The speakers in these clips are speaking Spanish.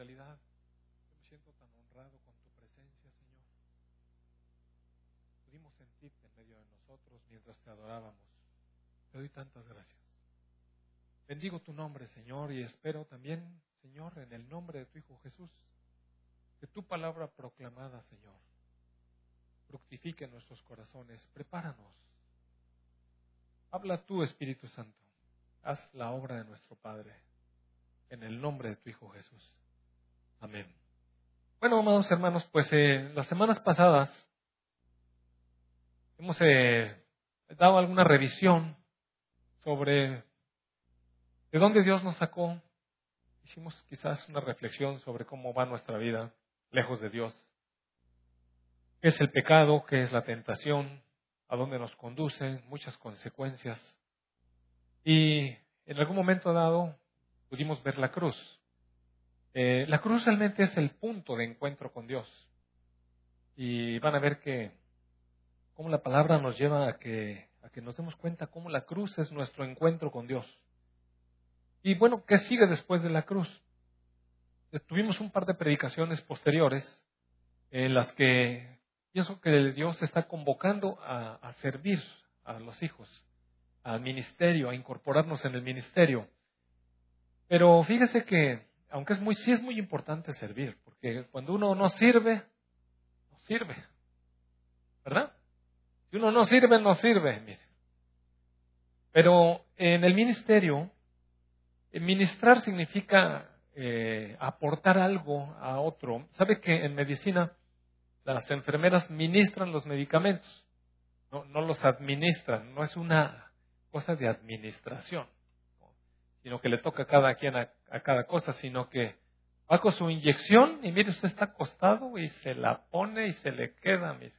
realidad yo me siento tan honrado con tu presencia, Señor. Pudimos sentirte en medio de nosotros mientras te adorábamos. Te doy tantas gracias. Bendigo tu nombre, Señor, y espero también, Señor, en el nombre de tu Hijo Jesús, que tu palabra proclamada, Señor, fructifique en nuestros corazones. Prepáranos. Habla tú, Espíritu Santo. Haz la obra de nuestro Padre. En el nombre de tu Hijo Jesús. Amén. Bueno, amados hermanos, pues eh, las semanas pasadas hemos eh, dado alguna revisión sobre de dónde Dios nos sacó. Hicimos quizás una reflexión sobre cómo va nuestra vida lejos de Dios. ¿Qué es el pecado? ¿Qué es la tentación? ¿A dónde nos conduce? Muchas consecuencias. Y en algún momento dado pudimos ver la cruz. Eh, la cruz realmente es el punto de encuentro con Dios. Y van a ver que cómo la palabra nos lleva a que, a que nos demos cuenta cómo la cruz es nuestro encuentro con Dios. Y bueno, ¿qué sigue después de la cruz? Tuvimos un par de predicaciones posteriores en las que pienso que Dios está convocando a, a servir a los hijos, al ministerio, a incorporarnos en el ministerio. Pero fíjese que, aunque es muy, sí es muy importante servir, porque cuando uno no sirve, no sirve. ¿Verdad? Si uno no sirve, no sirve, mire. Pero en el ministerio, ministrar significa eh, aportar algo a otro. ¿Sabe que en medicina las enfermeras ministran los medicamentos? No, no los administran, no es una cosa de administración, sino que le toca a cada quien a, cada cosa, sino que va con su inyección y mire, usted está acostado y se la pone y se le queda, mire.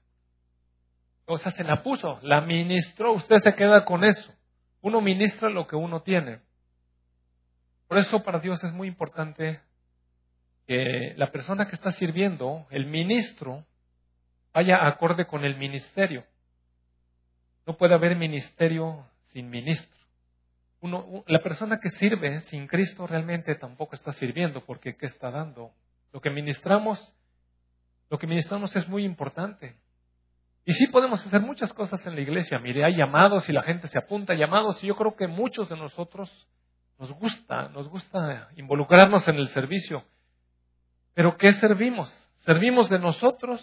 O sea, se la puso, la ministró, usted se queda con eso. Uno ministra lo que uno tiene. Por eso para Dios es muy importante que la persona que está sirviendo, el ministro, vaya acorde con el ministerio. No puede haber ministerio sin ministro. La persona que sirve sin Cristo realmente tampoco está sirviendo porque ¿qué está dando? Lo que ministramos, lo que ministramos es muy importante. Y sí podemos hacer muchas cosas en la iglesia. Mire, hay llamados y la gente se apunta a llamados y yo creo que muchos de nosotros nos gusta, nos gusta involucrarnos en el servicio. Pero ¿qué servimos? ¿Servimos de nosotros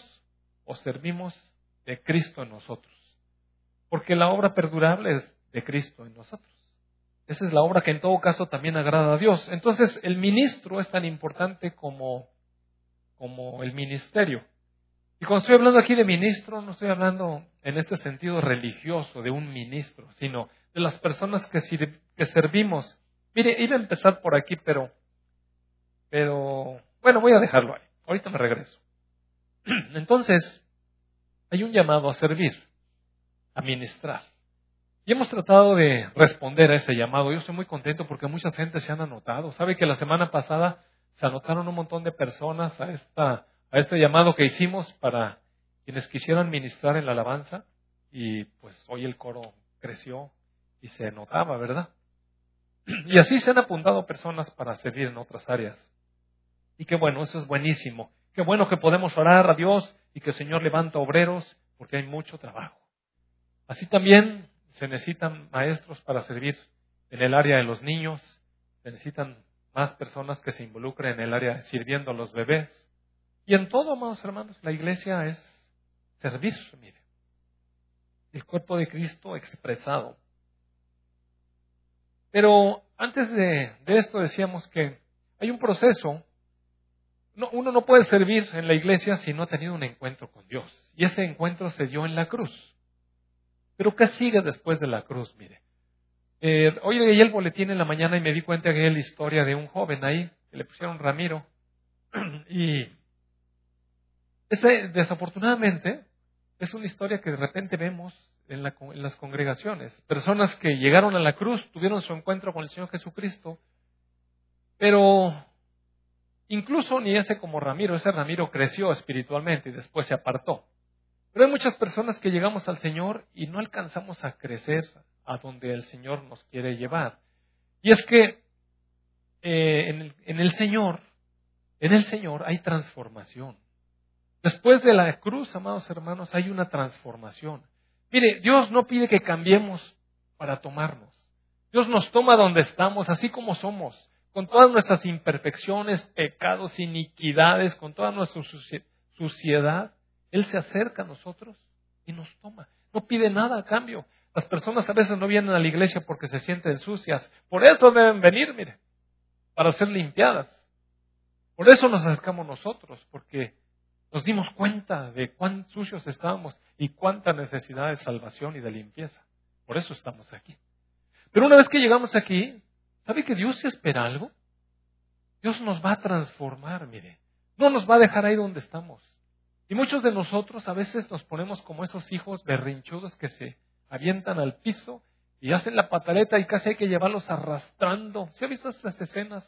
o servimos de Cristo en nosotros? Porque la obra perdurable es de Cristo en nosotros. Esa es la obra que en todo caso también agrada a Dios. Entonces el ministro es tan importante como, como el ministerio. Y cuando estoy hablando aquí de ministro, no estoy hablando en este sentido religioso de un ministro, sino de las personas que, que servimos Mire, iba a empezar por aquí, pero, pero, bueno, voy a dejarlo ahí. Ahorita me regreso. Entonces, hay un llamado a servir, a ministrar. Y hemos tratado de responder a ese llamado. Yo estoy muy contento porque mucha gente se han anotado. ¿Sabe que la semana pasada se anotaron un montón de personas a, esta, a este llamado que hicimos para quienes quisieran ministrar en la alabanza? Y pues hoy el coro creció y se notaba, ¿verdad? Y así se han apuntado personas para servir en otras áreas. Y qué bueno, eso es buenísimo. Qué bueno que podemos orar a Dios y que el Señor levanta obreros porque hay mucho trabajo. Así también se necesitan maestros para servir en el área de los niños, se necesitan más personas que se involucren en el área sirviendo a los bebés. Y en todo, amados hermanos, la iglesia es servir, mire. El cuerpo de Cristo expresado. Pero antes de, esto decíamos que hay un proceso. uno no puede servir en la iglesia si no ha tenido un encuentro con Dios. Y ese encuentro se dio en la cruz. Pero ¿qué sigue después de la cruz? Mire. Eh, hoy leí el boletín en la mañana y me di cuenta que la historia de un joven ahí, que le pusieron Ramiro. y ese, desafortunadamente, es una historia que de repente vemos en, las congregaciones. Personas que llegaron a la cruz, tuvieron su encuentro con el Señor Jesucristo, pero incluso ni ese como Ramiro, ese Ramiro creció espiritualmente y después se apartó. Pero hay muchas personas que llegamos al Señor y no alcanzamos a crecer a donde el Señor nos quiere llevar. Y es que eh, en, el, en el Señor en el Señor hay transformación. Después de la cruz, amados hermanos, hay una transformación. Mire, Dios no pide que cambiemos para tomarnos. Dios nos toma donde estamos, así como somos, con todas nuestras imperfecciones, pecados, iniquidades, con toda nuestra suciedad. Él se acerca a nosotros y nos toma. No pide nada a cambio. Las personas a veces no vienen a la iglesia porque se sienten sucias. Por eso deben venir, mire, para ser limpiadas. Por eso nos acercamos nosotros, porque nos dimos cuenta de cuán sucios estábamos y cuánta necesidad de salvación y de limpieza. Por eso estamos aquí. Pero una vez que llegamos aquí, ¿sabe que Dios espera algo? Dios nos va a transformar, mire. No nos va a dejar ahí donde estamos. Y muchos de nosotros a veces nos ponemos como esos hijos berrinchudos que se avientan al piso y hacen la pataleta y casi hay que llevarlos arrastrando. ¿Se ha visto estas escenas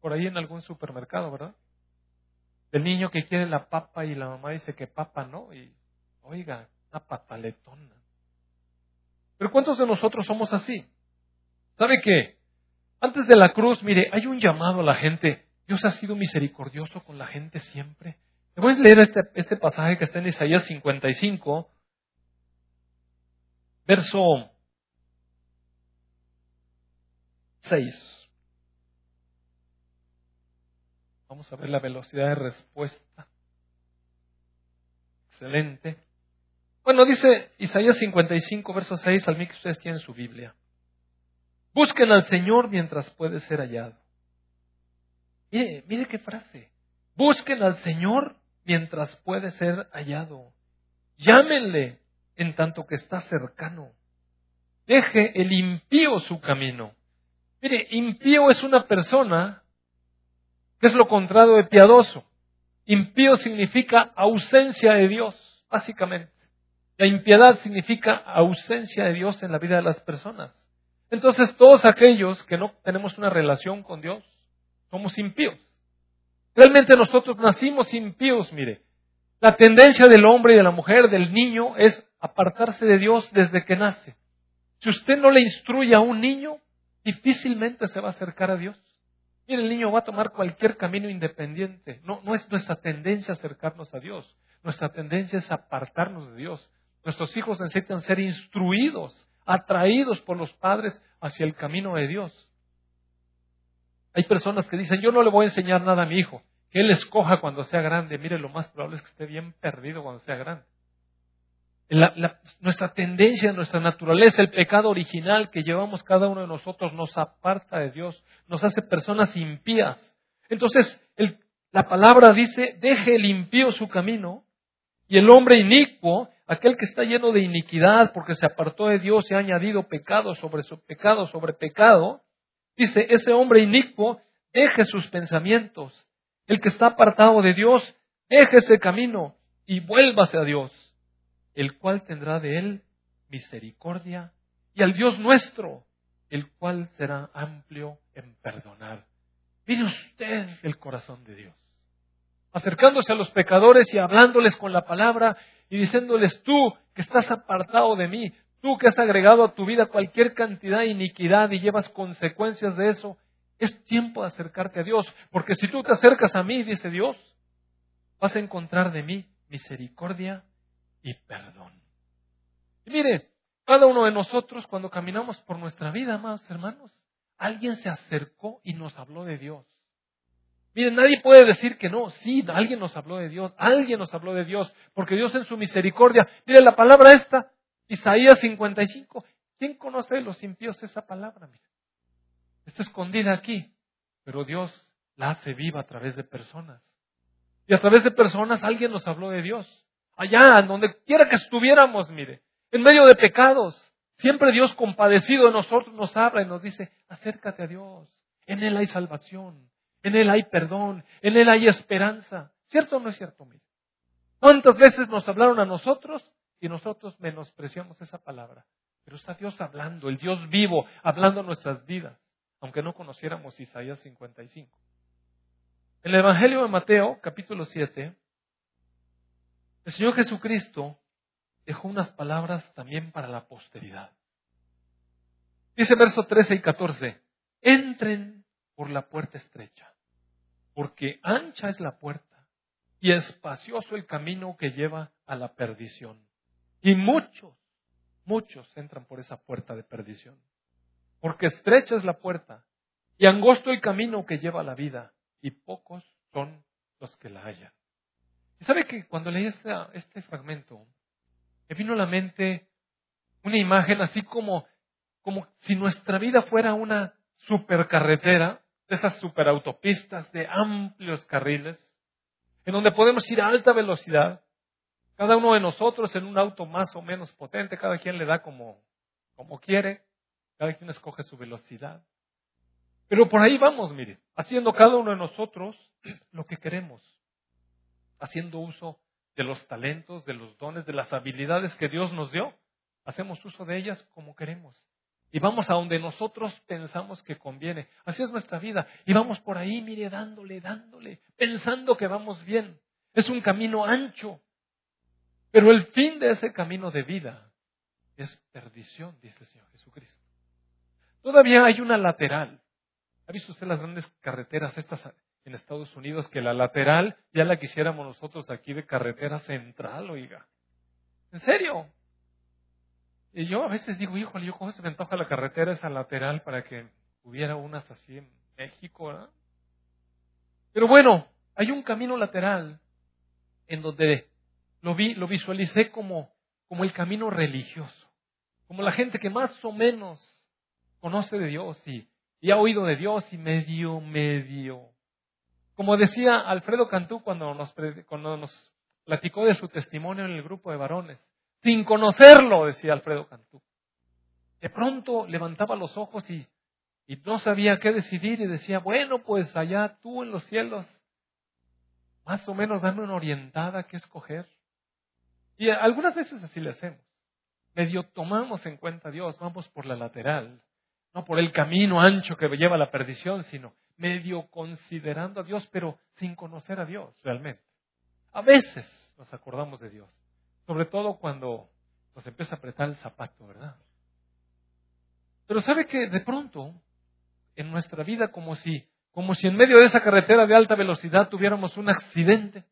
por ahí en algún supermercado, verdad? Del niño que quiere la papa y la mamá dice que papa no, y oiga, una pataletona. Pero ¿cuántos de nosotros somos así? ¿Sabe qué? Antes de la cruz, mire, hay un llamado a la gente. Dios ha sido misericordioso con la gente siempre. Voy a leer este, este pasaje que está en Isaías 55, verso 6. Vamos a ver la velocidad de respuesta. Excelente. Bueno, dice Isaías 55, verso 6, al mí que ustedes tienen su Biblia. Busquen al Señor mientras puede ser hallado. Mire, mire qué frase. Busquen al Señor mientras puede ser hallado. Llámenle en tanto que está cercano. Deje el impío su camino. Mire, impío es una persona que es lo contrario de piadoso. Impío significa ausencia de Dios, básicamente. La impiedad significa ausencia de Dios en la vida de las personas. Entonces, todos aquellos que no tenemos una relación con Dios, somos impíos. Realmente nosotros nacimos impíos, mire. La tendencia del hombre y de la mujer, del niño, es apartarse de Dios desde que nace. Si usted no le instruye a un niño, difícilmente se va a acercar a Dios. Mire, el niño va a tomar cualquier camino independiente. No, no es nuestra tendencia acercarnos a Dios. Nuestra tendencia es apartarnos de Dios. Nuestros hijos necesitan ser instruidos, atraídos por los padres hacia el camino de Dios. Hay personas que dicen, yo no le voy a enseñar nada a mi hijo, que él escoja cuando sea grande. Mire, lo más probable es que esté bien perdido cuando sea grande nuestra tendencia, nuestra naturaleza, el pecado original que llevamos cada uno de nosotros nos aparta de Dios, nos hace personas impías. Entonces, la palabra dice, deje el impío su camino y el hombre inicuo, aquel que está lleno de iniquidad porque se apartó de Dios y ha añadido pecado sobre su pecado sobre pecado, dice, ese hombre inicuo deje sus pensamientos. El que está apartado de Dios, deje ese camino y vuélvase a Dios el cual tendrá de él misericordia, y al Dios nuestro, el cual será amplio en perdonar. Mire usted el corazón de Dios, acercándose a los pecadores y hablándoles con la palabra y diciéndoles tú que estás apartado de mí, tú que has agregado a tu vida cualquier cantidad de iniquidad y llevas consecuencias de eso, es tiempo de acercarte a Dios, porque si tú te acercas a mí, dice Dios, vas a encontrar de mí misericordia y perdón. Y mire, cada uno de nosotros cuando caminamos por nuestra vida, amados hermanos, alguien se acercó y nos habló de Dios. Mire, nadie puede decir que no. Sí, alguien nos habló de Dios, alguien nos habló de Dios, porque Dios en su misericordia, mire la palabra esta, Isaías 55. ¿Quién conoce de los impíos esa palabra? Mire? Está escondida aquí, pero Dios la hace viva a través de personas. Y a través de personas alguien nos habló de Dios allá, donde quiera que estuviéramos, mire, en medio de pecados. Siempre Dios compadecido de nosotros nos habla y nos dice, acércate a Dios. En Él hay salvación, en Él hay perdón, en Él hay esperanza. ¿Cierto o no es cierto? Mire? ¿Cuántas veces nos hablaron a nosotros y nosotros menospreciamos esa palabra? Pero está Dios hablando, el Dios vivo, hablando nuestras vidas, aunque no conociéramos Isaías 55. En el Evangelio de Mateo, capítulo 7, el Señor Jesucristo dejó unas palabras también para la posteridad. Dice verso 13 y 14, entren por la puerta estrecha, porque ancha es la puerta y espacioso el camino que lleva a la perdición. Y muchos, muchos entran por esa puerta de perdición. Porque estrecha es la puerta y angosto el camino que lleva a la vida y pocos son los que la hallan. Y sabe que cuando leí este, este fragmento, me vino a la mente una imagen así como, como si nuestra vida fuera una supercarretera, de esas superautopistas de amplios carriles, en donde podemos ir a alta velocidad, cada uno de nosotros en un auto más o menos potente, cada quien le da como, como quiere, cada quien escoge su velocidad. Pero por ahí vamos, mire, haciendo cada uno de nosotros lo que queremos, haciendo uso de los talentos, de los dones, de las habilidades que Dios nos dio. Hacemos uso de ellas como queremos. Y vamos a donde nosotros pensamos que conviene. Así es nuestra vida. Y vamos por ahí, mire, dándole, dándole, pensando que vamos bien. Es un camino ancho. Pero el fin de ese camino de vida es perdición, dice el Señor Jesucristo. Todavía hay una lateral. ¿Ha visto usted las grandes carreteras estas en Estados Unidos que la lateral ya la quisiéramos nosotros aquí de carretera central, oiga. ¿En serio? Y yo a veces digo, híjole, yo cómo se me antoja la carretera esa lateral para que hubiera unas así en México, ¿verdad? Pero bueno, hay un camino lateral en donde lo vi, lo visualicé como, como el camino religioso, como la gente que más o menos conoce de Dios y, y ha oído de Dios y medio, medio como decía Alfredo Cantú cuando nos, cuando nos platicó de su testimonio en el grupo de varones, sin conocerlo, decía Alfredo Cantú. De pronto levantaba los ojos y, y no sabía qué decidir y decía, bueno, pues allá tú en los cielos, más o menos dame una orientada que escoger. Y algunas veces así le hacemos. Medio tomamos en cuenta a Dios, vamos por la lateral, no por el camino ancho que lleva a la perdición, sino medio considerando a Dios, pero sin conocer a Dios realmente. A veces nos acordamos de Dios, sobre todo cuando nos empieza a apretar el zapato, ¿verdad? Pero sabe que de pronto, en nuestra vida, como si, como si en medio de esa carretera de alta velocidad tuviéramos un accidente,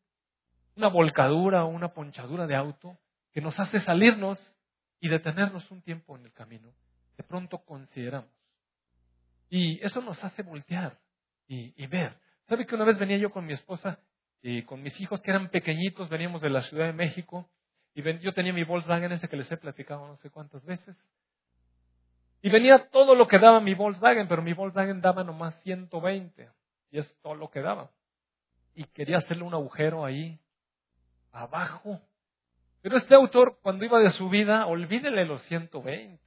una volcadura o una ponchadura de auto que nos hace salirnos y detenernos un tiempo en el camino, de pronto consideramos. Y eso nos hace voltear y, ver. ¿Sabe que una vez venía yo con mi esposa y con mis hijos que eran pequeñitos, veníamos de la Ciudad de México y yo tenía mi Volkswagen ese que les he platicado no sé cuántas veces. Y venía todo lo que daba mi Volkswagen, pero mi Volkswagen daba nomás 120 y es todo lo que daba. Y quería hacerle un agujero ahí, abajo. Pero este autor, cuando iba de subida, olvídele los 120.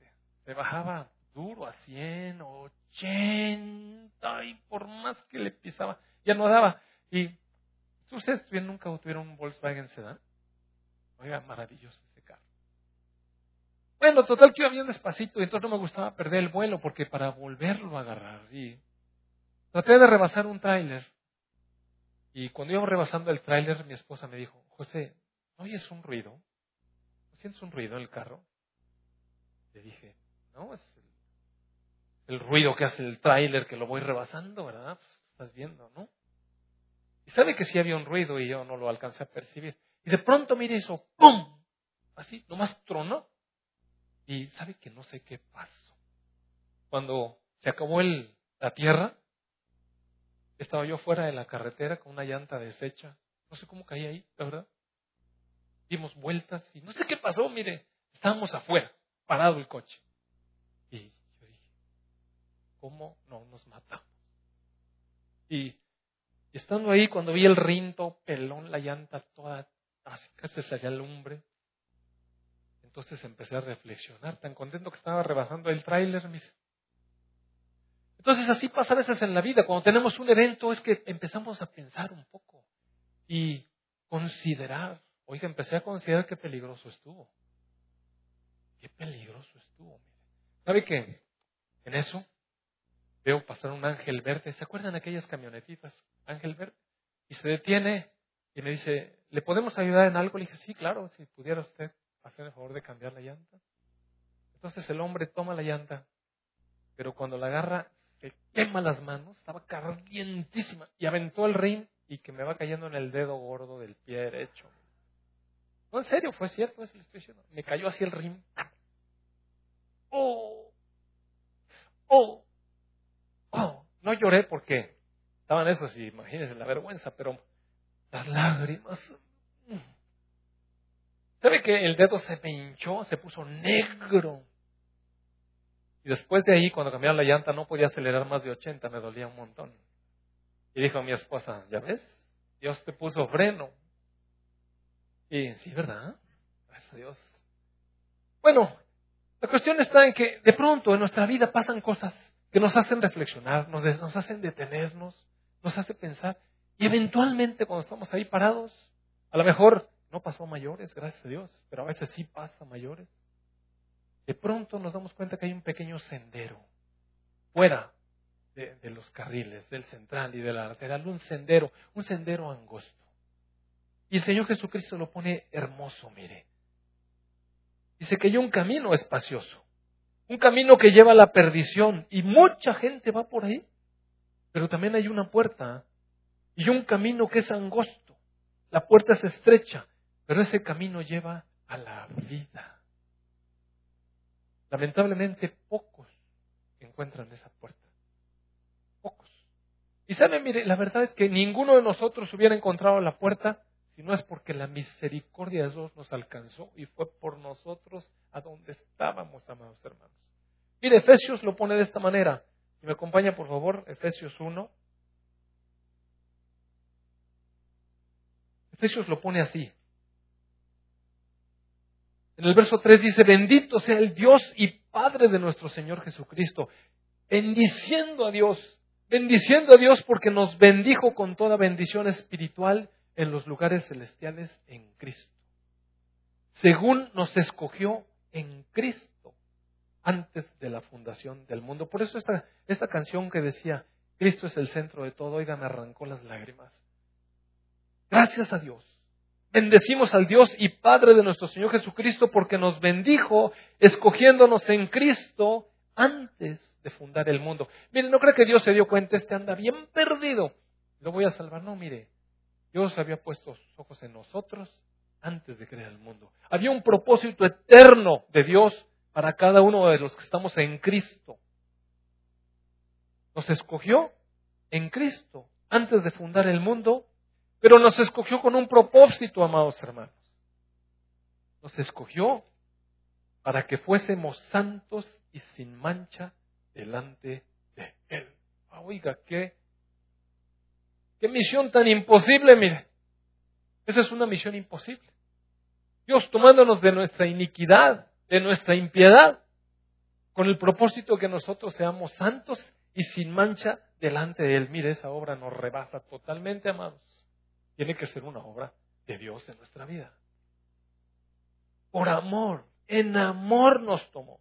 Se bajaba duro a 100, 80 y por más que le pisaba, ya no daba. Y ustedes nunca tuvieron un Volkswagen Sedan. Oiga, maravilloso ese carro. Bueno, total que iba bien despacito y entonces no me gustaba perder el vuelo porque para volverlo a agarrar traté de rebasar un tráiler. Y cuando iba rebasando el tráiler, mi esposa me dijo, José, ¿no oyes un ruido? ¿No sientes un ruido en el carro? Le dije, no, es el ruido que hace el tráiler que lo voy rebasando, ¿verdad? Pues, estás viendo, ¿no? Y sabe que sí había un ruido y yo no lo alcancé a percibir. Y de pronto mire eso, ¡pum! Así, nomás tronó. Y sabe que no sé qué pasó. Cuando se acabó el, la tierra, estaba yo fuera de la carretera con una llanta deshecha. No sé cómo caí ahí, la verdad. Dimos vueltas y no sé qué pasó, mire, estábamos afuera, parado el coche. Y ¿Cómo no nos matamos? Y estando ahí, cuando vi el rinto, pelón, la llanta toda, casi salía lumbre, entonces empecé a reflexionar, tan contento que estaba rebasando el tráiler, Entonces así pasa a veces en la vida, cuando tenemos un evento es que empezamos a pensar un poco y considerar. Oiga, empecé a considerar qué peligroso estuvo. Qué peligroso estuvo. ¿Sabe qué? En eso veo pasar un ángel verde. ¿Se acuerdan aquellas camionetitas? Ángel verde. Y se detiene y me dice, ¿le podemos ayudar en algo? Le dije, sí, claro, si pudiera usted hacer el favor de cambiar la llanta. Entonces el hombre toma la llanta, pero cuando la agarra se quema las manos, estaba calientísima, y aventó el rim y que me va cayendo en el dedo gordo del pie derecho. No, en serio, fue cierto eso le estoy diciendo. Me cayó así el rim. ¡Oh! ¡Oh! ¡Oh! No lloré porque estaban esos, y imagínense la vergüenza, pero las lágrimas. ¿Sabe que el dedo se me hinchó, se puso negro? Y después de ahí, cuando cambiaron la llanta, no podía acelerar más de 80, me dolía un montón. Y dijo mi esposa, ¿ya ves? Dios te puso freno. Y sí, ¿verdad? Gracias a Dios. Bueno, la cuestión está en que de pronto en nuestra vida pasan cosas que nos hacen reflexionar, nos, nos hacen detenernos, nos hacen pensar. Y eventualmente cuando estamos ahí parados, a lo mejor no pasó a mayores, gracias a Dios, pero a veces sí pasa a mayores. De pronto nos damos cuenta que hay un pequeño sendero fuera de, los carriles, del central y de la lateral, un sendero, un sendero angosto. Y el Señor Jesucristo lo pone hermoso, mire. Dice que hay un camino espacioso, un camino que lleva a la perdición y mucha gente va por ahí, pero también hay una puerta y un camino que es angosto. La puerta es estrecha, pero ese camino lleva a la vida. Lamentablemente pocos encuentran esa puerta. Y saben, mire, la verdad es que ninguno de nosotros hubiera encontrado la puerta si no es porque la misericordia de Dios nos alcanzó y fue por nosotros a donde estábamos, amados hermanos. Mire, Efesios lo pone de esta manera. Si me acompaña, por favor, Efesios 1. Efesios lo pone así. En el verso 3 dice, bendito sea el Dios y Padre de nuestro Señor Jesucristo, bendiciendo a Dios, bendiciendo a Dios porque nos bendijo con toda bendición espiritual en los lugares celestiales en Cristo. Según nos escogió en Cristo antes de la fundación del mundo. Por eso esta, esta canción que decía, Cristo es el centro de todo, oiga, me arrancó las lágrimas. Gracias a Dios. Bendecimos al Dios y Padre de nuestro Señor Jesucristo porque nos bendijo escogiéndonos en Cristo antes de fundar el mundo. Mire, no cree que Dios se dio cuenta, este anda bien perdido. Lo voy a salvar. No, mire, Dios había puesto sus ojos en nosotros antes de crear el mundo. Había un propósito eterno de Dios para cada uno de los que estamos en Cristo. Nos escogió en Cristo antes de fundar el mundo, pero nos escogió con un propósito, amados hermanos. Nos escogió para que fuésemos santos y sin mancha delante de Él. Ah, oiga, qué Qué misión tan imposible, mire. Esa es una misión imposible. Dios tomándonos de nuestra iniquidad, de nuestra impiedad, con el propósito que nosotros seamos santos y sin mancha delante de Él. Mire, esa obra nos rebasa totalmente, amados. Tiene que ser una obra de Dios en nuestra vida. Por amor, en amor nos tomó,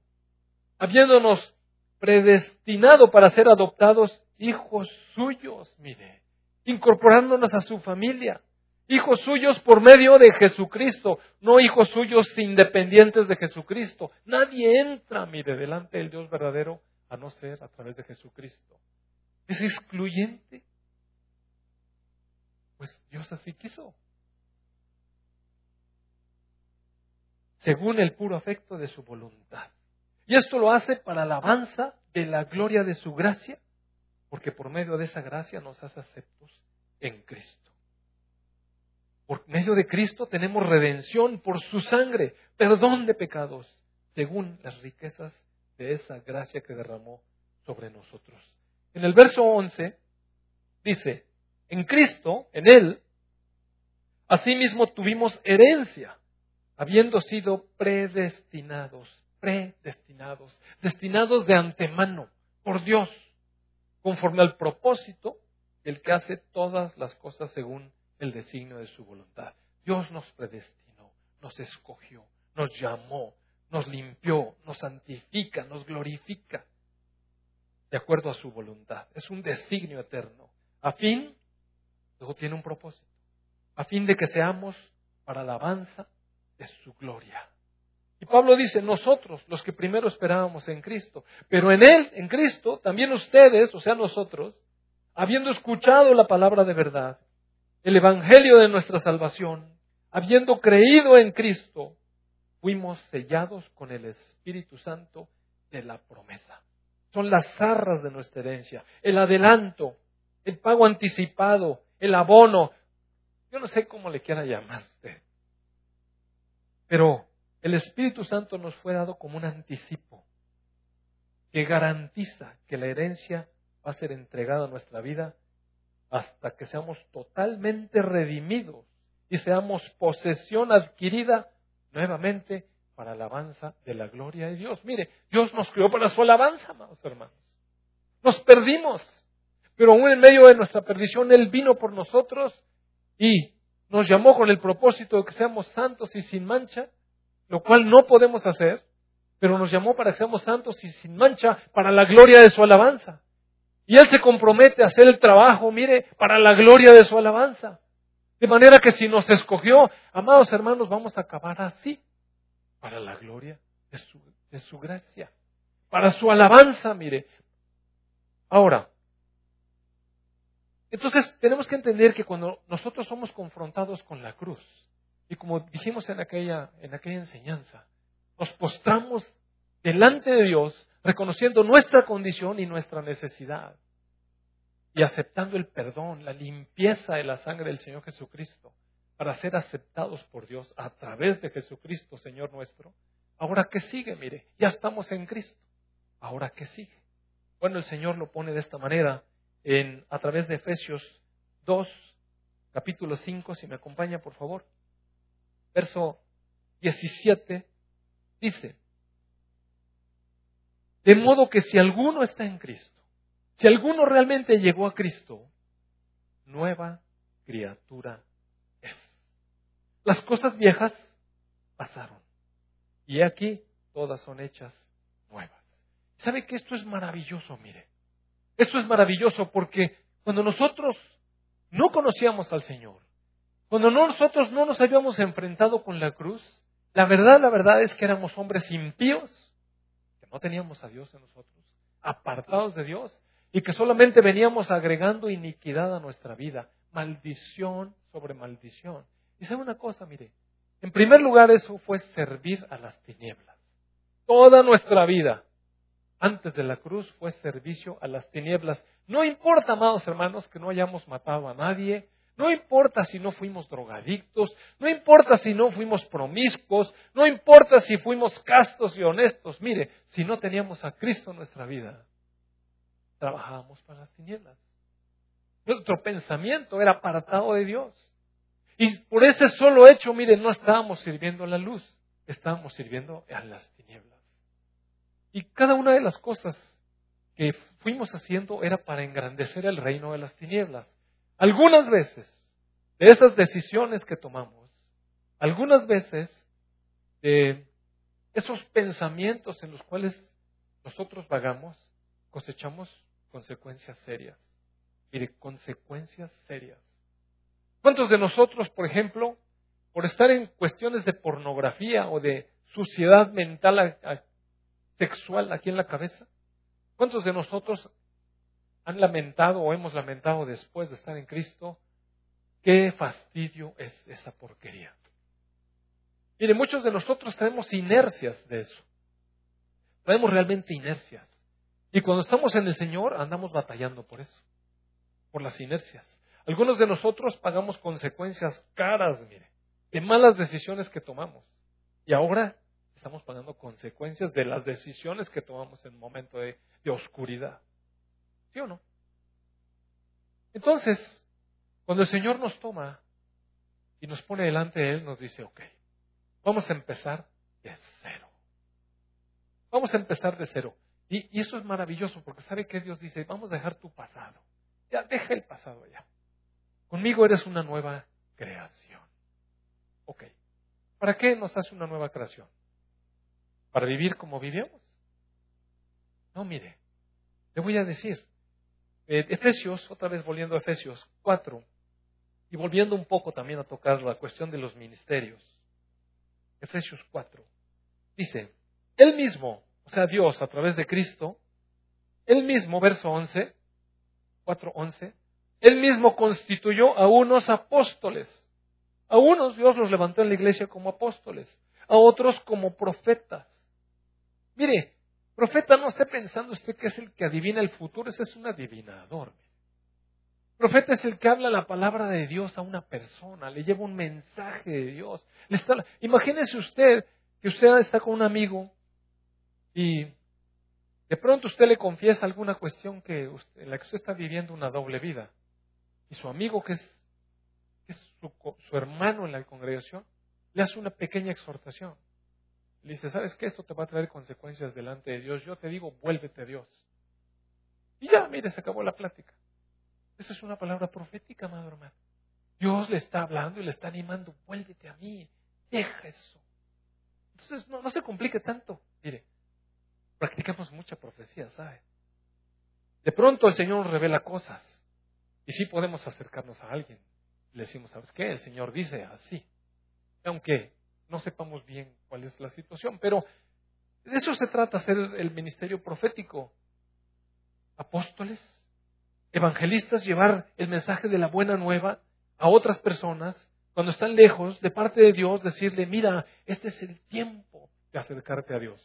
habiéndonos predestinado para ser adoptados hijos suyos, mire incorporándonos a su familia. Hijos suyos por medio de Jesucristo, no hijos suyos independientes de Jesucristo. Nadie entra, mire, delante del Dios verdadero a no ser a través de Jesucristo. ¿Es excluyente? Pues Dios así quiso. Según el puro afecto de su voluntad. Y esto lo hace para alabanza de la gloria de su gracia porque por medio de esa gracia nos hace aceptos en Cristo. Por medio de Cristo tenemos redención por su sangre, perdón de pecados, según las riquezas de esa gracia que derramó sobre nosotros. En el verso 11 dice, en Cristo, en Él, asimismo tuvimos herencia, habiendo sido predestinados, predestinados, destinados de antemano por Dios conforme al propósito del que hace todas las cosas según el designio de su voluntad. Dios nos predestinó, nos escogió, nos llamó, nos limpió, nos santifica, nos glorifica, de acuerdo a su voluntad. Es un designio eterno. A fin, luego tiene un propósito, a fin de que seamos para alabanza de su gloria. Pablo dice, nosotros, los que primero esperábamos en Cristo, pero en Él, en Cristo, también ustedes, o sea, nosotros, habiendo escuchado la palabra de verdad, el Evangelio de nuestra salvación, habiendo creído en Cristo, fuimos sellados con el Espíritu Santo de la promesa. Son las zarras de nuestra herencia, el adelanto, el pago anticipado, el abono. Yo no sé cómo le quiera llamar usted. Pero el Espíritu Santo nos fue dado como un anticipo que garantiza que la herencia va a ser entregada a nuestra vida hasta que seamos totalmente redimidos y seamos posesión adquirida nuevamente para alabanza de la gloria de Dios. Mire, Dios nos creó para su alabanza, amados hermanos. Nos perdimos, pero aún en medio de nuestra perdición, Él vino por nosotros y nos llamó con el propósito de que seamos santos y sin mancha, lo cual no podemos hacer, pero nos llamó para que seamos santos y sin mancha para la gloria de su alabanza. Y Él se compromete a hacer el trabajo, mire, para la gloria de su alabanza. De manera que si nos escogió, amados hermanos, vamos a acabar así, para la gloria de su, de su gracia, para su alabanza, mire. Ahora, entonces tenemos que entender que cuando nosotros somos confrontados con la cruz, y como dijimos en aquella, en aquella enseñanza, nos postramos delante de Dios, reconociendo nuestra condición y nuestra necesidad y aceptando el perdón, la limpieza de la sangre del Señor Jesucristo para ser aceptados por Dios a través de Jesucristo, Señor nuestro. Ahora, ¿qué sigue? Mire, ya estamos en Cristo. Ahora, ¿qué sigue? Bueno, el Señor lo pone de esta manera en, a través de Efesios 2, capítulo 5, si me acompaña, por favor. Verso 17 dice, de modo que si alguno está en Cristo, si alguno realmente llegó a Cristo, nueva criatura es. Las cosas viejas pasaron. Y aquí todas son hechas nuevas. ¿Sabe que esto es maravilloso? Mire, esto es maravilloso porque cuando nosotros no conocíamos al Señor, cuando nosotros no nos habíamos enfrentado con la cruz, la verdad, la verdad es que éramos hombres impíos, que no teníamos a Dios en nosotros, apartados de Dios, y que solamente veníamos agregando iniquidad a nuestra vida, maldición sobre maldición. Y sabe una cosa, mire, en primer lugar eso fue servir a las tinieblas. Toda nuestra vida antes de la cruz fue servicio a las tinieblas. No importa, amados hermanos, que no hayamos matado a nadie, no importa si no fuimos drogadictos, no importa si no fuimos promiscuos, no importa si fuimos castos y honestos. Mire, si no teníamos a Cristo en nuestra vida, trabajábamos para las tinieblas. Nuestro pensamiento era apartado de Dios. Y por ese solo hecho, mire, no estábamos sirviendo a la luz, estábamos sirviendo a las tinieblas. Y cada una de las cosas que fuimos haciendo era para engrandecer el reino de las tinieblas. Algunas veces, de esas decisiones que tomamos, algunas veces, de esos pensamientos en los cuales nosotros vagamos, cosechamos consecuencias serias. Mire, consecuencias serias. ¿Cuántos de nosotros, por ejemplo, por estar en cuestiones de pornografía o de suciedad mental sexual aquí en la cabeza, cuántos de nosotros han lamentado o hemos lamentado después de estar en Cristo? Qué fastidio es esa porquería. Mire, muchos de nosotros tenemos inercias de eso. Tenemos realmente inercias. Y cuando estamos en el Señor andamos batallando por eso, por las inercias. Algunos de nosotros pagamos consecuencias caras, mire, de malas decisiones que tomamos. Y ahora estamos pagando consecuencias de las decisiones que tomamos en un momento de, de oscuridad. ¿Sí o no? Entonces, cuando el Señor nos toma y nos pone delante de Él, nos dice, ok, vamos a empezar de cero. Vamos a empezar de cero. Y, eso es maravilloso porque sabe que Dios dice, vamos a dejar tu pasado. Ya, deja el pasado ya. Conmigo eres una nueva creación. Ok. ¿Para qué nos hace una nueva creación? ¿Para vivir como vivimos? No, mire, le voy a decir. Eh, Efesios, otra vez volviendo a Efesios 4, y volviendo un poco también a tocar la cuestión de los ministerios. Efesios 4. dice, Él mismo, o sea, Dios a través de Cristo, Él mismo, verso 11, 4.11, Él mismo constituyó a unos apóstoles. A unos Dios los levantó en la iglesia como apóstoles, a otros como profetas. Mire, profeta no esté pensando usted que es el que adivina el futuro, ese es un adivinador. Profeta es el que habla la palabra de Dios a una persona, le lleva un mensaje de Dios. imagínese usted que usted está con un amigo y de pronto usted le confiesa alguna cuestión que en la que usted está viviendo una doble vida. Y su amigo, que es, su, su, hermano en la congregación, le hace una pequeña exhortación. Le dice, ¿sabes qué? Esto te va a traer consecuencias delante de Dios. Yo te digo, vuélvete a Dios. Y ya, mire, se acabó la plática. Esa es una palabra profética, amado hermano. Dios le está hablando y le está animando, vuélvete a mí, deja eso. Entonces, no, no se complique tanto. Mire, practicamos mucha profecía, ¿sabe? De pronto el Señor nos revela cosas y sí podemos acercarnos a alguien. Le decimos, ¿sabes qué? El Señor dice así. Aunque no sepamos bien cuál es la situación, pero de eso se trata, hacer el ministerio profético. Apóstoles, evangelistas, llevar el mensaje de la buena nueva a otras personas cuando están lejos de parte de Dios, decirle, mira, este es el tiempo de acercarte a Dios.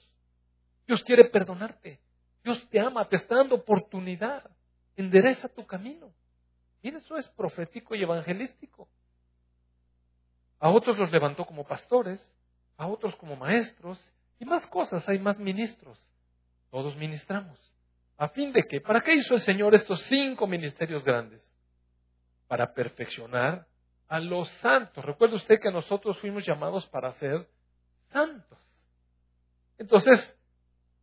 Dios quiere perdonarte. Dios te ama, te está dando oportunidad. Endereza tu camino. Y eso es profético y evangelístico. A otros los levantó como pastores, a otros como maestros, y más cosas, hay más ministros. Todos ministramos. ¿A fin de qué? ¿Para qué hizo el Señor estos cinco ministerios grandes? Para perfeccionar a los santos. Recuerde usted que nosotros fuimos llamados para ser santos. Entonces,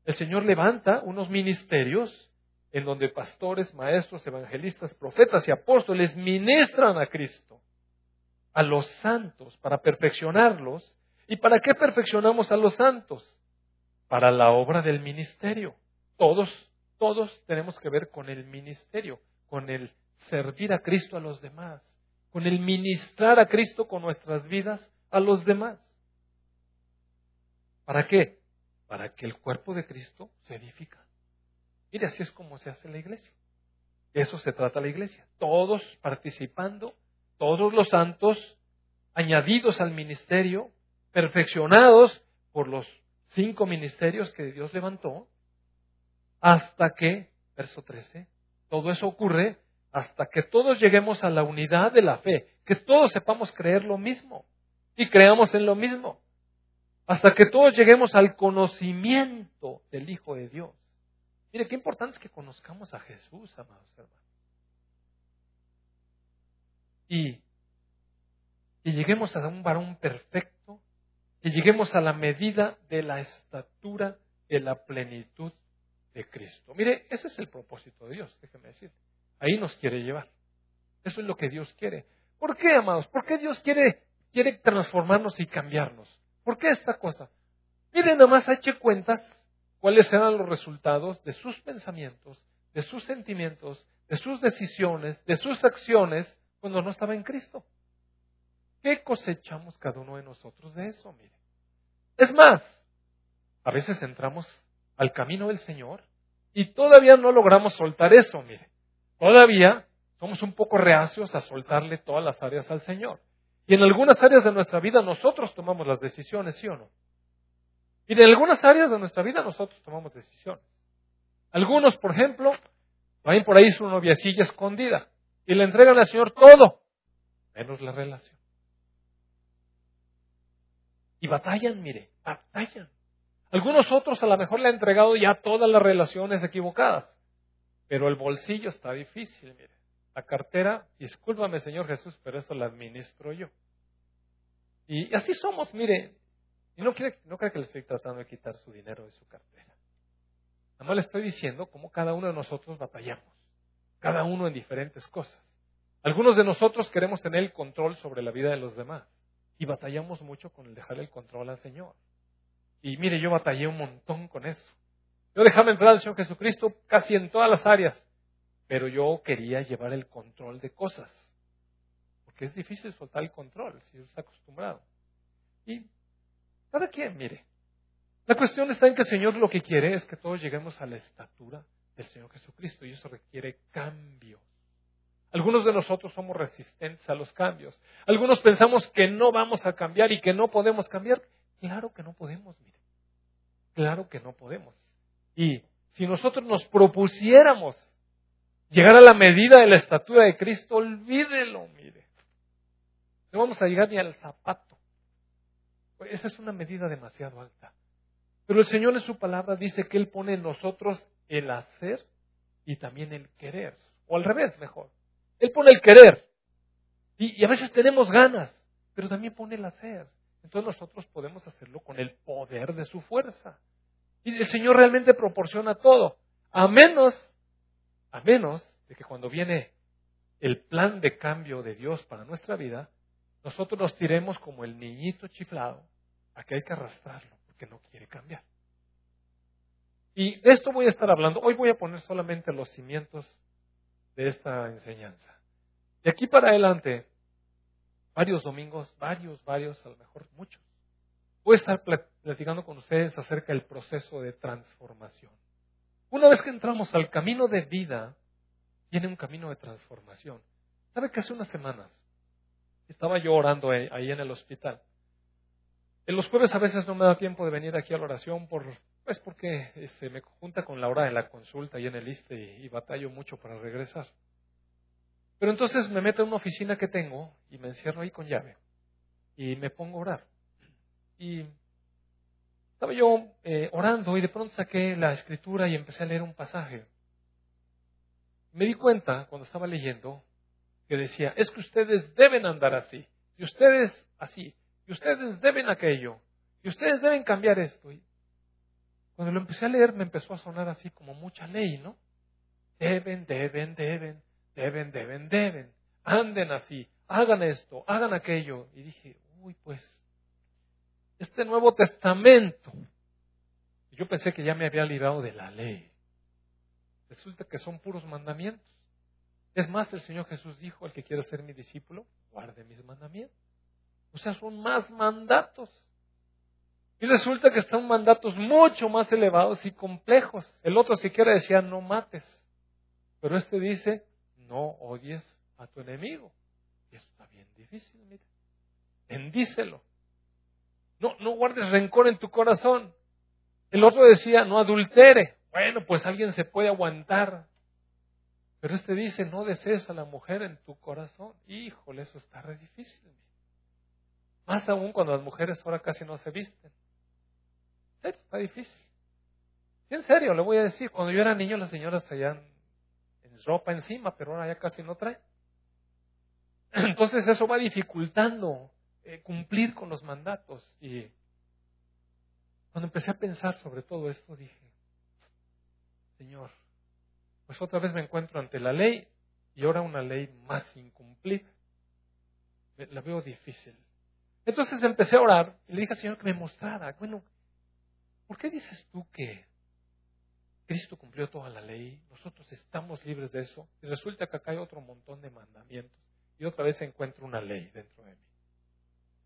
el Señor levanta unos ministerios en donde pastores, maestros, evangelistas, profetas y apóstoles ministran a Cristo, a los santos, para perfeccionarlos. ¿Y para qué perfeccionamos a los santos? Para la obra del ministerio. Todos, todos tenemos que ver con el ministerio, con el servir a Cristo a los demás, con el ministrar a Cristo con nuestras vidas a los demás. ¿Para qué? para que el cuerpo de Cristo se edifica. Mire, así es como se hace la iglesia. Eso se trata la iglesia. Todos participando, todos los santos añadidos al ministerio, perfeccionados por los cinco ministerios que Dios levantó, hasta que, verso 13, todo eso ocurre hasta que todos lleguemos a la unidad de la fe, que todos sepamos creer lo mismo y creamos en lo mismo hasta que todos lleguemos al conocimiento del Hijo de Dios. Mire, qué importante es que conozcamos a Jesús, amados hermanos. Y que lleguemos a un varón perfecto, que lleguemos a la medida de la estatura de la plenitud de Cristo. Mire, ese es el propósito de Dios, déjeme decir. Ahí nos quiere llevar. Eso es lo que Dios quiere. ¿Por qué, amados? ¿Por qué Dios quiere, quiere transformarnos y cambiarnos? ¿Por qué esta cosa? Miren, nomás eche cuentas cuáles eran los resultados de sus pensamientos, de sus sentimientos, de sus decisiones, de sus acciones cuando no estaba en Cristo. ¿Qué cosechamos cada uno de nosotros de eso? Mire. Es más, a veces entramos al camino del Señor y todavía no logramos soltar eso, mire. Todavía somos un poco reacios a soltarle todas las áreas al Señor. Y en algunas áreas de nuestra vida nosotros tomamos las decisiones, ¿sí o no? Y en algunas áreas de nuestra vida nosotros tomamos decisiones. Algunos, por ejemplo, van por ahí su noviacilla escondida y le entregan al Señor todo, menos la relación. Y batallan, mire, batallan. Algunos otros a lo mejor le han entregado ya todas las relaciones equivocadas, pero el bolsillo está difícil, mire la cartera, discúlpame Señor Jesús, pero eso la administro yo. Y así somos, mire, y no, quiere, no creo que le estoy tratando de quitar su dinero de su cartera. Nada más le estoy diciendo cómo cada uno de nosotros batallamos, cada uno en diferentes cosas. Algunos de nosotros queremos tener el control sobre la vida de los demás y batallamos mucho con el dejar el control al Señor. Y mire, yo batallé un montón con eso. Yo dejaba entrar al Señor Jesucristo casi en todas las áreas pero yo quería llevar el control de cosas, porque es difícil soltar el control si está acostumbrado. Y cada quien, mire, La cuestión está en que el Señor lo que quiere es que todos lleguemos a la estatura del Señor Jesucristo y eso requiere cambio. Algunos de nosotros somos resistentes a los cambios. Algunos pensamos que no vamos a cambiar y que no podemos cambiar. Claro que no podemos, mire. Claro que no podemos. Y si nosotros nos propusiéramos llegar a la medida de la estatura de Cristo, olvídelo, mire. No vamos a llegar ni al zapato. Esa es una medida demasiado alta. Pero el Señor en su palabra dice que Él pone en nosotros el hacer y también el querer. O al revés, mejor. Él pone el querer. Y, a veces tenemos ganas, pero también pone el hacer. Entonces nosotros podemos hacerlo con el poder de su fuerza. Y el Señor realmente proporciona todo. A menos, a menos de que cuando viene el plan de cambio de Dios para nuestra vida, nosotros nos tiremos como el niñito chiflado a que hay que arrastrarlo porque no quiere cambiar. Y de esto voy a estar hablando. Hoy voy a poner solamente los cimientos de esta enseñanza. De aquí para adelante, varios domingos, varios, varios, a lo mejor muchos, voy a estar platicando con ustedes acerca del proceso de transformación. Una vez que entramos al camino de vida, viene un camino de transformación. ¿Sabe que hace unas semanas estaba yo orando ahí en el hospital? En los jueves a veces no me da tiempo de venir aquí a la oración por, pues porque se este, me junta con la hora de la consulta ahí en el ISTE y, y batallo mucho para regresar. Pero entonces me meto en una oficina que tengo y me encierro ahí con llave y me pongo a orar. Y estaba yo eh, orando y de pronto saqué la escritura y empecé a leer un pasaje. Me di cuenta cuando estaba leyendo que decía, es que ustedes deben andar así, y ustedes así, y ustedes deben aquello, y ustedes deben cambiar esto. Y cuando lo empecé a leer me empezó a sonar así como mucha ley, ¿no? Deben, deben, deben, deben, deben, deben, anden así, hagan esto, hagan aquello. Y dije, uy, pues este Nuevo Testamento. Yo pensé que ya me había librado de la ley. Resulta que son puros mandamientos. Es más, el Señor Jesús dijo, el que quiera ser mi discípulo, guarde mis mandamientos. O sea, son más mandatos. Y resulta que están mandatos mucho más elevados y complejos. El otro siquiera decía, no mates. Pero este dice, no odies a tu enemigo. Y eso está bien difícil, mire. Bendícelo. No, no guardes rencor en tu corazón. El otro decía, no adultere. Bueno, pues alguien se puede aguantar. Pero este dice, no desees a la mujer en tu corazón. Híjole, eso está re difícil. Más aún cuando las mujeres ahora casi no se visten. Está difícil. en serio, le voy a decir, cuando yo era niño las señoras traían ropa encima, pero ahora ya casi no traen. Entonces eso va dificultando eh, cumplir con los mandatos. Y cuando empecé a pensar sobre todo esto, dije, Señor, pues otra vez me encuentro ante la ley y ahora una ley más incumplida. La veo difícil. Entonces empecé a orar y le dije al Señor que me mostrara, bueno, ¿por qué dices tú que Cristo cumplió toda la ley, nosotros estamos libres de eso y resulta que acá hay otro montón de mandamientos y otra vez encuentro una ley dentro de mí?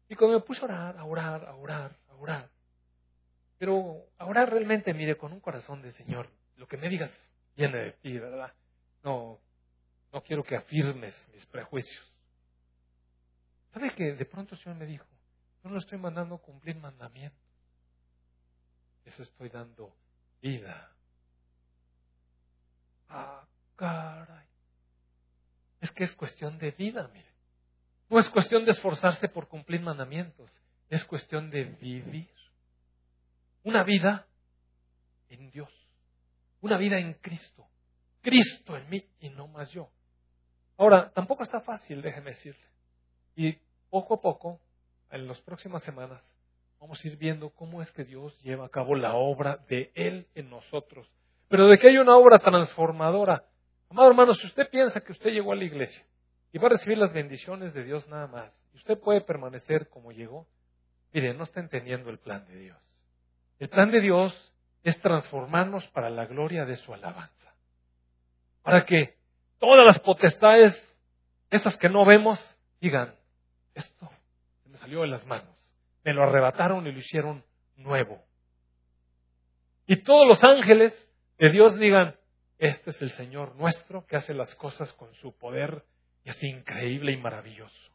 Y cuando me puse a orar, a orar, a orar, a orar, pero a orar realmente, mire, con un corazón de Señor, lo que me digas viene de ti, ¿verdad? No, no quiero que afirmes mis prejuicios. ¿Sabe que de pronto el Señor me dijo, yo no estoy mandando cumplir mandamientos, eso estoy dando vida. Ah, caray. Es que es cuestión de vida, mire. No es cuestión de esforzarse por cumplir mandamientos, es cuestión de vivir. Una vida en Dios, una vida en Cristo. Cristo en mí y no más yo. Ahora, tampoco está fácil, déjeme decirle. Y poco a poco, en las próximas semanas, vamos a ir viendo cómo es que Dios lleva a cabo la obra de Él en nosotros. Pero de que hay una obra transformadora. Amado hermano, si usted piensa que usted llegó a la iglesia y va a recibir las bendiciones de Dios nada más, y usted puede permanecer como llegó, mire, no está entendiendo el plan de Dios. El plan de Dios es transformarnos para la gloria de su alabanza. Para que todas las potestades, esas que no vemos, digan, esto se me salió de las manos. Me lo arrebataron y lo hicieron nuevo. Y todos los ángeles de Dios digan, este es el Señor nuestro que hace las cosas con su poder y es increíble y maravilloso.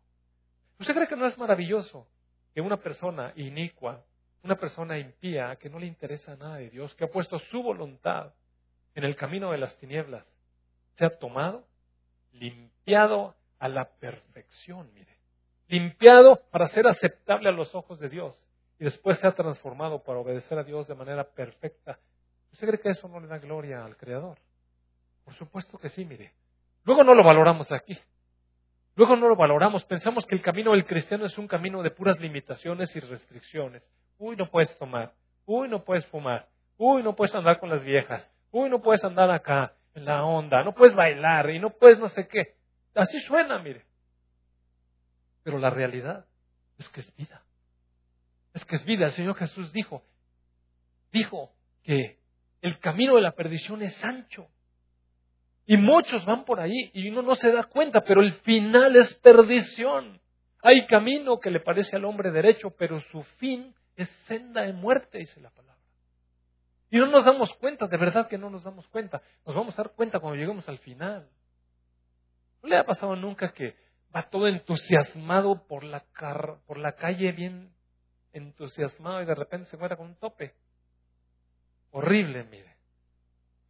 ¿Usted cree que no es maravilloso que una persona inicua, una persona impía, que no le interesa nada de Dios, que ha puesto su voluntad en el camino de las tinieblas, sea tomado, limpiado a la perfección, mire, limpiado para ser aceptable a los ojos de Dios y después sea transformado para obedecer a Dios de manera perfecta. ¿Usted cree que eso no le da gloria al Creador? Por supuesto que sí, mire. Luego no lo valoramos aquí. Luego no lo valoramos. Pensamos que el camino del cristiano es un camino de puras limitaciones y restricciones. Uy, no puedes tomar. Uy, no puedes fumar. Uy, no puedes andar con las viejas. Uy, no puedes andar acá en la onda. No puedes bailar y no puedes no sé qué. Así suena, mire. Pero la realidad es que es vida. Es que es vida. El Señor Jesús dijo, dijo que el camino de la perdición es ancho. Y muchos van por ahí y uno no se da cuenta, pero el final es perdición. Hay camino que le parece al hombre derecho, pero su fin es senda de muerte, dice la palabra. Y no nos damos cuenta, de verdad que no nos damos cuenta. Nos vamos a dar cuenta cuando lleguemos al final. ¿No le ha pasado nunca que va todo entusiasmado por la, por la calle, bien entusiasmado y de repente se encuentra con un tope? Horrible, mire.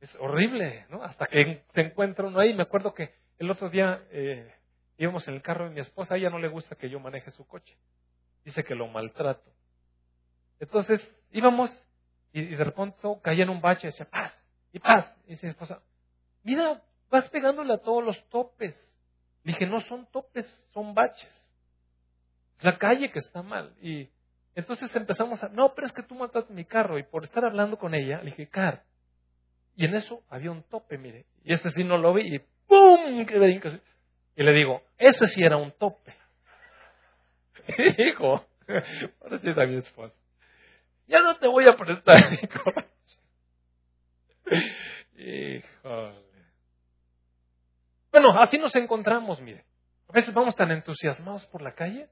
Es horrible, ¿no? Hasta que se encuentra uno ahí. Me acuerdo que el otro día eh, íbamos en el carro de mi esposa, ella no le gusta que yo maneje su coche. Dice que lo maltrato. Entonces íbamos y, de repente caía en un bache y decía, paz, y paz. Y dice mi esposa, mira, vas pegándole a todos los topes. Dije, no son topes, son baches. Es la calle que está mal. Y entonces empezamos a, no, pero es que tú mataste mi carro. Y por estar hablando con ella, le dije, Car, y en eso había un tope, mire. Y ese sí no lo vi y ¡pum! Y le digo, ese sí era un tope. Hijo, ahora mi esposa. Ya no te voy a prestar mi. Híjole. Bueno, así nos encontramos, mire. A veces vamos tan entusiasmados por la calle,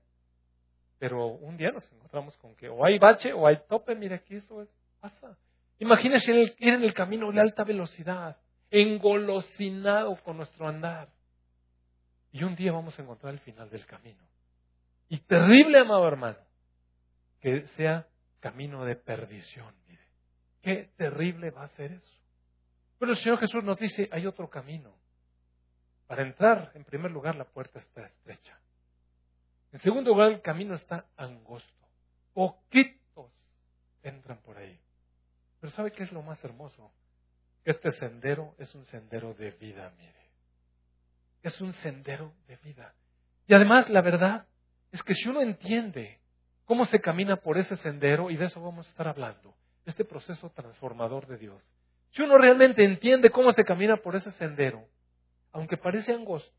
pero un día nos encontramos con que o hay bache o hay tope, mire, aquí eso es, pasa. Imagínense ir en el camino de alta velocidad, engolosinado con nuestro andar. Y un día vamos a encontrar el final del camino. Y terrible, amado hermano, que sea camino de perdición. Mire, qué terrible va a ser eso. Pero el Señor Jesús nos dice, hay otro camino. Para entrar, en primer lugar, la puerta está estrecha. En segundo lugar, el camino está angosto. Poquitos entran por ahí. Pero ¿sabe qué es lo más hermoso? Este sendero es un sendero de vida, mire. Es un sendero de vida. Y además, la verdad es que si uno entiende cómo se camina por ese sendero, y de eso vamos a estar hablando, este proceso transformador de Dios, si uno realmente entiende cómo se camina por ese sendero, aunque parece angosto,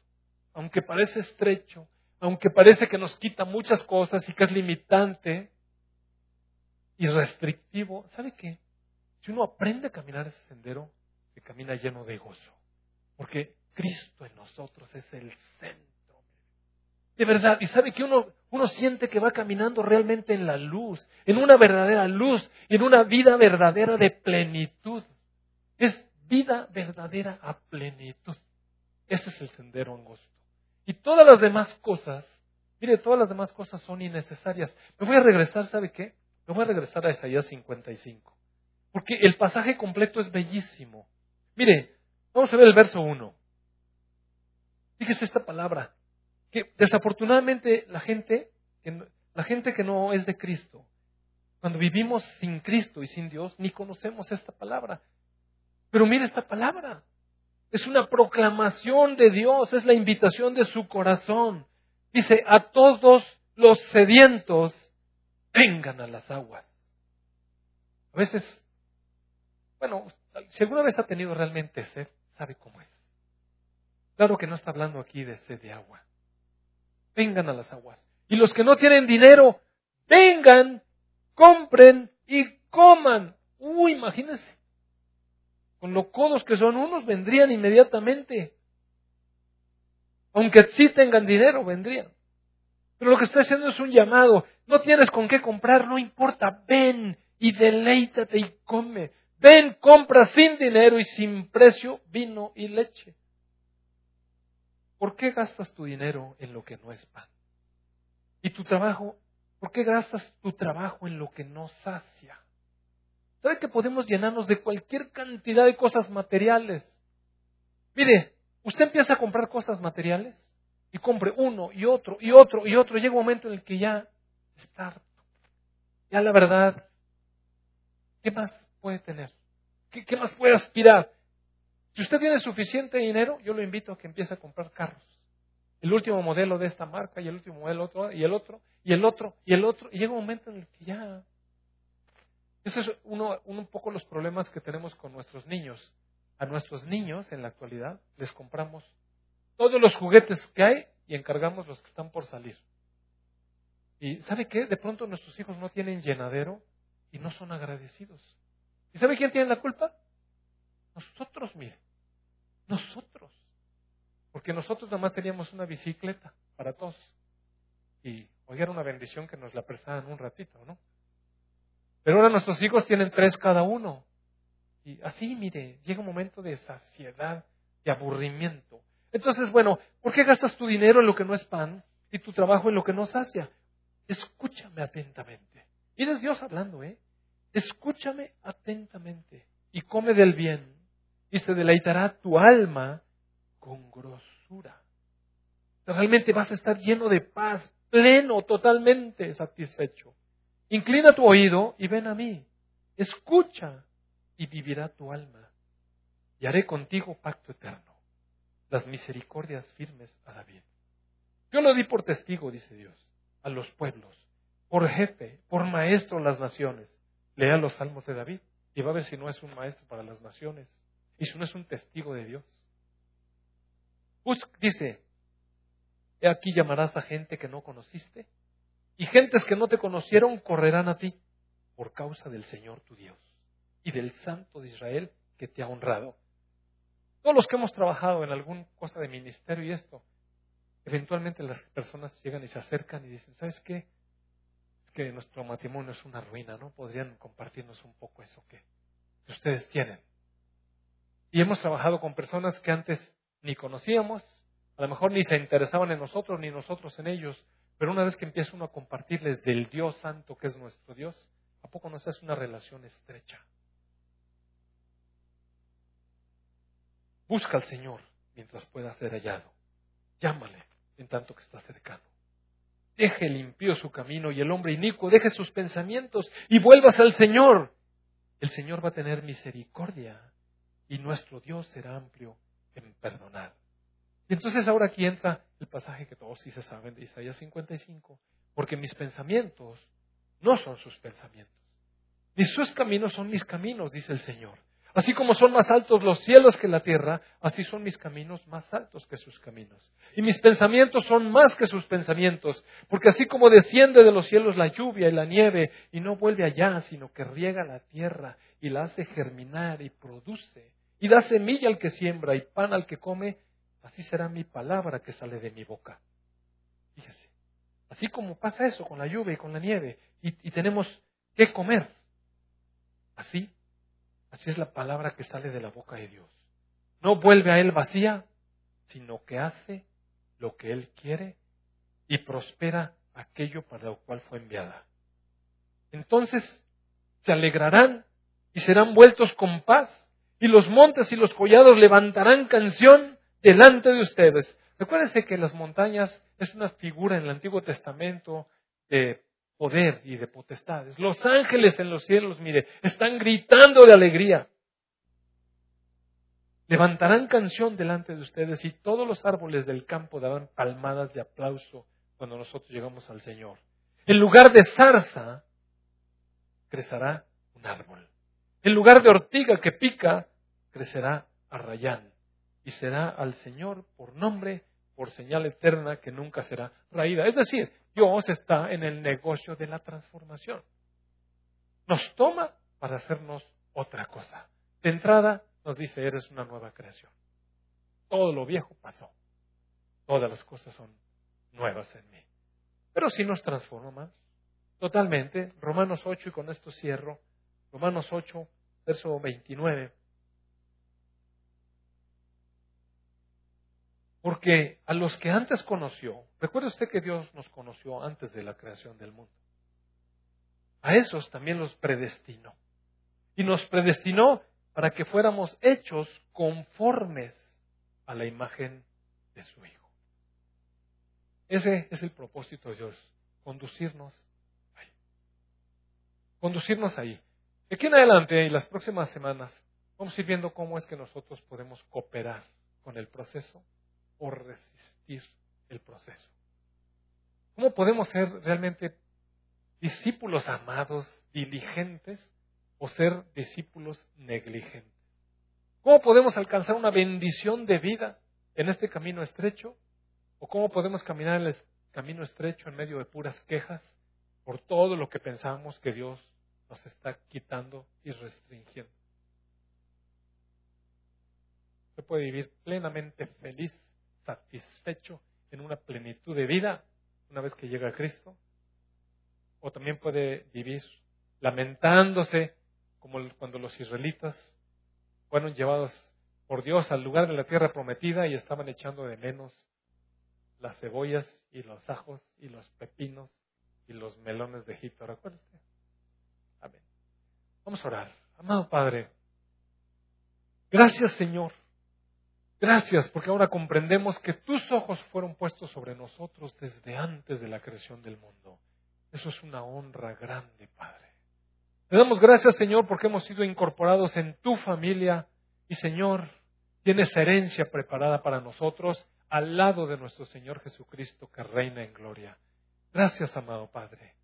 aunque parece estrecho, aunque parece que nos quita muchas cosas y que es limitante y restrictivo, ¿sabe qué? Si uno aprende a caminar ese sendero, se camina lleno de gozo. Porque Cristo en nosotros es el centro. De verdad, y sabe que uno, uno siente que va caminando realmente en la luz, en una verdadera luz, en una vida verdadera de plenitud. Es vida verdadera a plenitud. Ese es el sendero angosto. Y todas las demás cosas, mire, todas las demás cosas son innecesarias. Me voy a regresar, ¿sabe qué? Me voy a regresar a Isaías 55. Porque el pasaje completo es bellísimo. Mire, vamos a ver el verso 1. Fíjese esta palabra, que desafortunadamente la gente, la gente que no es de Cristo, cuando vivimos sin Cristo y sin Dios, ni conocemos esta palabra. Pero mire esta palabra. Es una proclamación de Dios, es la invitación de su corazón. Dice, a todos los sedientos, vengan a las aguas. A veces bueno, si alguna vez ha tenido realmente sed, sabe cómo es. Claro que no está hablando aquí de sed de agua. Vengan a las aguas. Y los que no tienen dinero, vengan, compren y coman. Uy, imagínense. Con los codos que son unos, vendrían inmediatamente. Aunque sí tengan dinero, vendrían. Pero lo que está haciendo es un llamado. No tienes con qué comprar, no importa. Ven y deleítate y come. ven, compra sin dinero y sin precio vino y leche. ¿Por qué gastas tu dinero en lo que no es pan? Y tu trabajo, ¿por qué gastas tu trabajo en lo que no sacia? ¿Sabe que podemos llenarnos de cualquier cantidad de cosas materiales? Mire, usted empieza a comprar cosas materiales y compre uno y otro y otro y otro. Llega un momento en el que ya está harto. Ya la verdad, ¿qué más puede tener? ¿Qué, qué más puede aspirar? Si usted tiene suficiente dinero, yo lo invito a que empiece a comprar carros. El último modelo de esta marca y el último modelo otro y el otro y el otro y el otro. Y llega un momento en el que ya... Ese es uno, un poco los problemas que tenemos con nuestros niños. A nuestros niños en la actualidad les compramos todos los juguetes que hay y encargamos los que están por salir. Y ¿sabe qué? De pronto nuestros hijos no tienen llenadero y no son agradecidos. ¿Y sabe quién tiene la culpa? Nosotros, mire. Nosotros. Porque nosotros nada más teníamos una bicicleta para todos. Y hoy era una bendición que nos la prestaran un ratito, ¿no? Pero ahora nuestros hijos tienen tres cada uno. Y así, mire, llega un momento de saciedad, de aburrimiento. Entonces, bueno, ¿por qué gastas tu dinero en lo que no es pan y tu trabajo en lo que no sacia? Escúchame atentamente. Y es Dios hablando, ¿eh? Escúchame atentamente y come del bien y se deleitará tu alma con grosura. Realmente vas a estar lleno de paz, pleno, totalmente satisfecho. Inclina tu oído y ven a mí. Escucha y vivirá tu alma. Y haré contigo pacto eterno, las misericordias firmes a David. Yo lo di por testigo, dice Dios, a los pueblos, por jefe, por maestro las naciones. Lea los salmos de David y va a ver si no es un maestro para las naciones y si no es un testigo de Dios. dice, he aquí llamarás a gente que no conociste y gentes que no te conocieron correrán a ti por causa del Señor tu Dios y del Santo de Israel que te ha honrado. Todos los que hemos trabajado en alguna cosa de ministerio y esto, eventualmente las personas llegan y se acercan y dicen, ¿sabes qué? Es que nuestro matrimonio es una ruina, ¿no? ¿Podrían compartirnos un poco eso que ustedes tienen? Y hemos trabajado con personas que antes ni conocíamos, a lo mejor ni se interesaban en nosotros, ni nosotros en ellos, pero una vez que empieza uno a compartirles del Dios Santo que es nuestro Dios, ¿a poco nos hace una relación estrecha? Busca al Señor mientras pueda ser hallado. Llámale en tanto que está cercano. Deje limpio su camino y el hombre inicuo deje sus pensamientos y vuelvas al Señor. El Señor va a tener misericordia y nuestro Dios será amplio en perdonar. Y entonces ahora aquí entra el pasaje que todos sí se saben de Isaías 55, porque mis pensamientos no son sus pensamientos, ni sus caminos son mis caminos, dice el Señor. Así como son más altos los cielos que la tierra, así son mis caminos más altos que sus caminos. Y mis pensamientos son más que sus pensamientos, porque así como desciende de los cielos la lluvia y la nieve y no vuelve allá, sino que riega la tierra y la hace germinar y produce, y da semilla al que siembra y pan al que come, así será mi palabra que sale de mi boca. Fíjese, así como pasa eso con la lluvia y con la nieve, y, y tenemos que comer, así Así es la palabra que sale de la boca de Dios. No vuelve a Él vacía, sino que hace lo que Él quiere y prospera aquello para lo cual fue enviada. Entonces se alegrarán y serán vueltos con paz, y los montes y los collados levantarán canción delante de ustedes. Recuérdense que las montañas es una figura en el Antiguo Testamento de poder y de potestades. Los ángeles en los cielos, mire, están gritando de alegría. Levantarán canción delante de ustedes y todos los árboles del campo darán palmadas de aplauso cuando nosotros llegamos al Señor. En lugar de zarza, crecerá un árbol. En lugar de ortiga que pica, crecerá arrayán. Y será al Señor por nombre, por señal eterna que nunca será raída. Es decir, Dios está en el negocio de la transformación. Nos toma para hacernos otra cosa. De entrada nos dice, eres una nueva creación. Todo lo viejo pasó. Todas las cosas son nuevas en mí. Pero si nos transforma. Totalmente. Romanos 8, y con esto cierro. Romanos 8, verso 29. Porque a los que antes conoció, recuerde usted que Dios nos conoció antes de la creación del mundo. A esos también los predestinó. Y nos predestinó para que fuéramos hechos conformes a la imagen de su Hijo. Ese es el propósito de Dios, conducirnos ahí. Conducirnos ahí. De aquí en adelante y las próximas semanas vamos a ir viendo cómo es que nosotros podemos cooperar con el proceso o resistir el proceso. ¿Cómo podemos ser realmente discípulos amados, diligentes, o ser discípulos negligentes? ¿Cómo podemos alcanzar una bendición de vida en este camino estrecho? ¿O cómo podemos caminar en el camino estrecho en medio de puras quejas por todo lo que pensamos que Dios nos está quitando y restringiendo? Se puede vivir plenamente feliz satisfecho en una plenitud de vida una vez que llega a Cristo. O también puede vivir lamentándose como cuando los israelitas fueron llevados por Dios al lugar de la tierra prometida y estaban echando de menos las cebollas y los ajos y los pepinos y los melones de Egipto. ¿Recuerda? Amén. Vamos a orar. Amado Padre, gracias Señor Gracias porque ahora comprendemos que tus ojos fueron puestos sobre nosotros desde antes de la creación del mundo. Eso es una honra grande, Padre. Te damos gracias, Señor, porque hemos sido incorporados en tu familia y, Señor, tienes herencia preparada para nosotros al lado de nuestro Señor Jesucristo que reina en gloria. Gracias, amado Padre.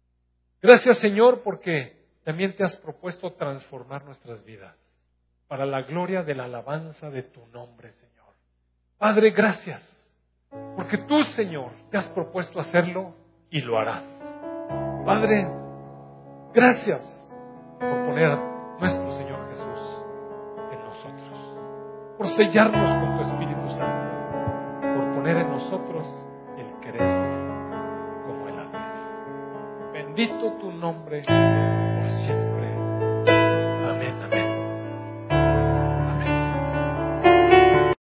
Gracias, Señor, porque también te has propuesto transformar nuestras vidas para la gloria de la alabanza de tu nombre, Señor. Padre, gracias, porque tú, Señor, te has propuesto hacerlo y lo harás. Padre, gracias por poner a nuestro Señor Jesús en nosotros, por sellarnos con tu Espíritu Santo, por poner en nosotros el querer como el hacer. Bendito tu nombre.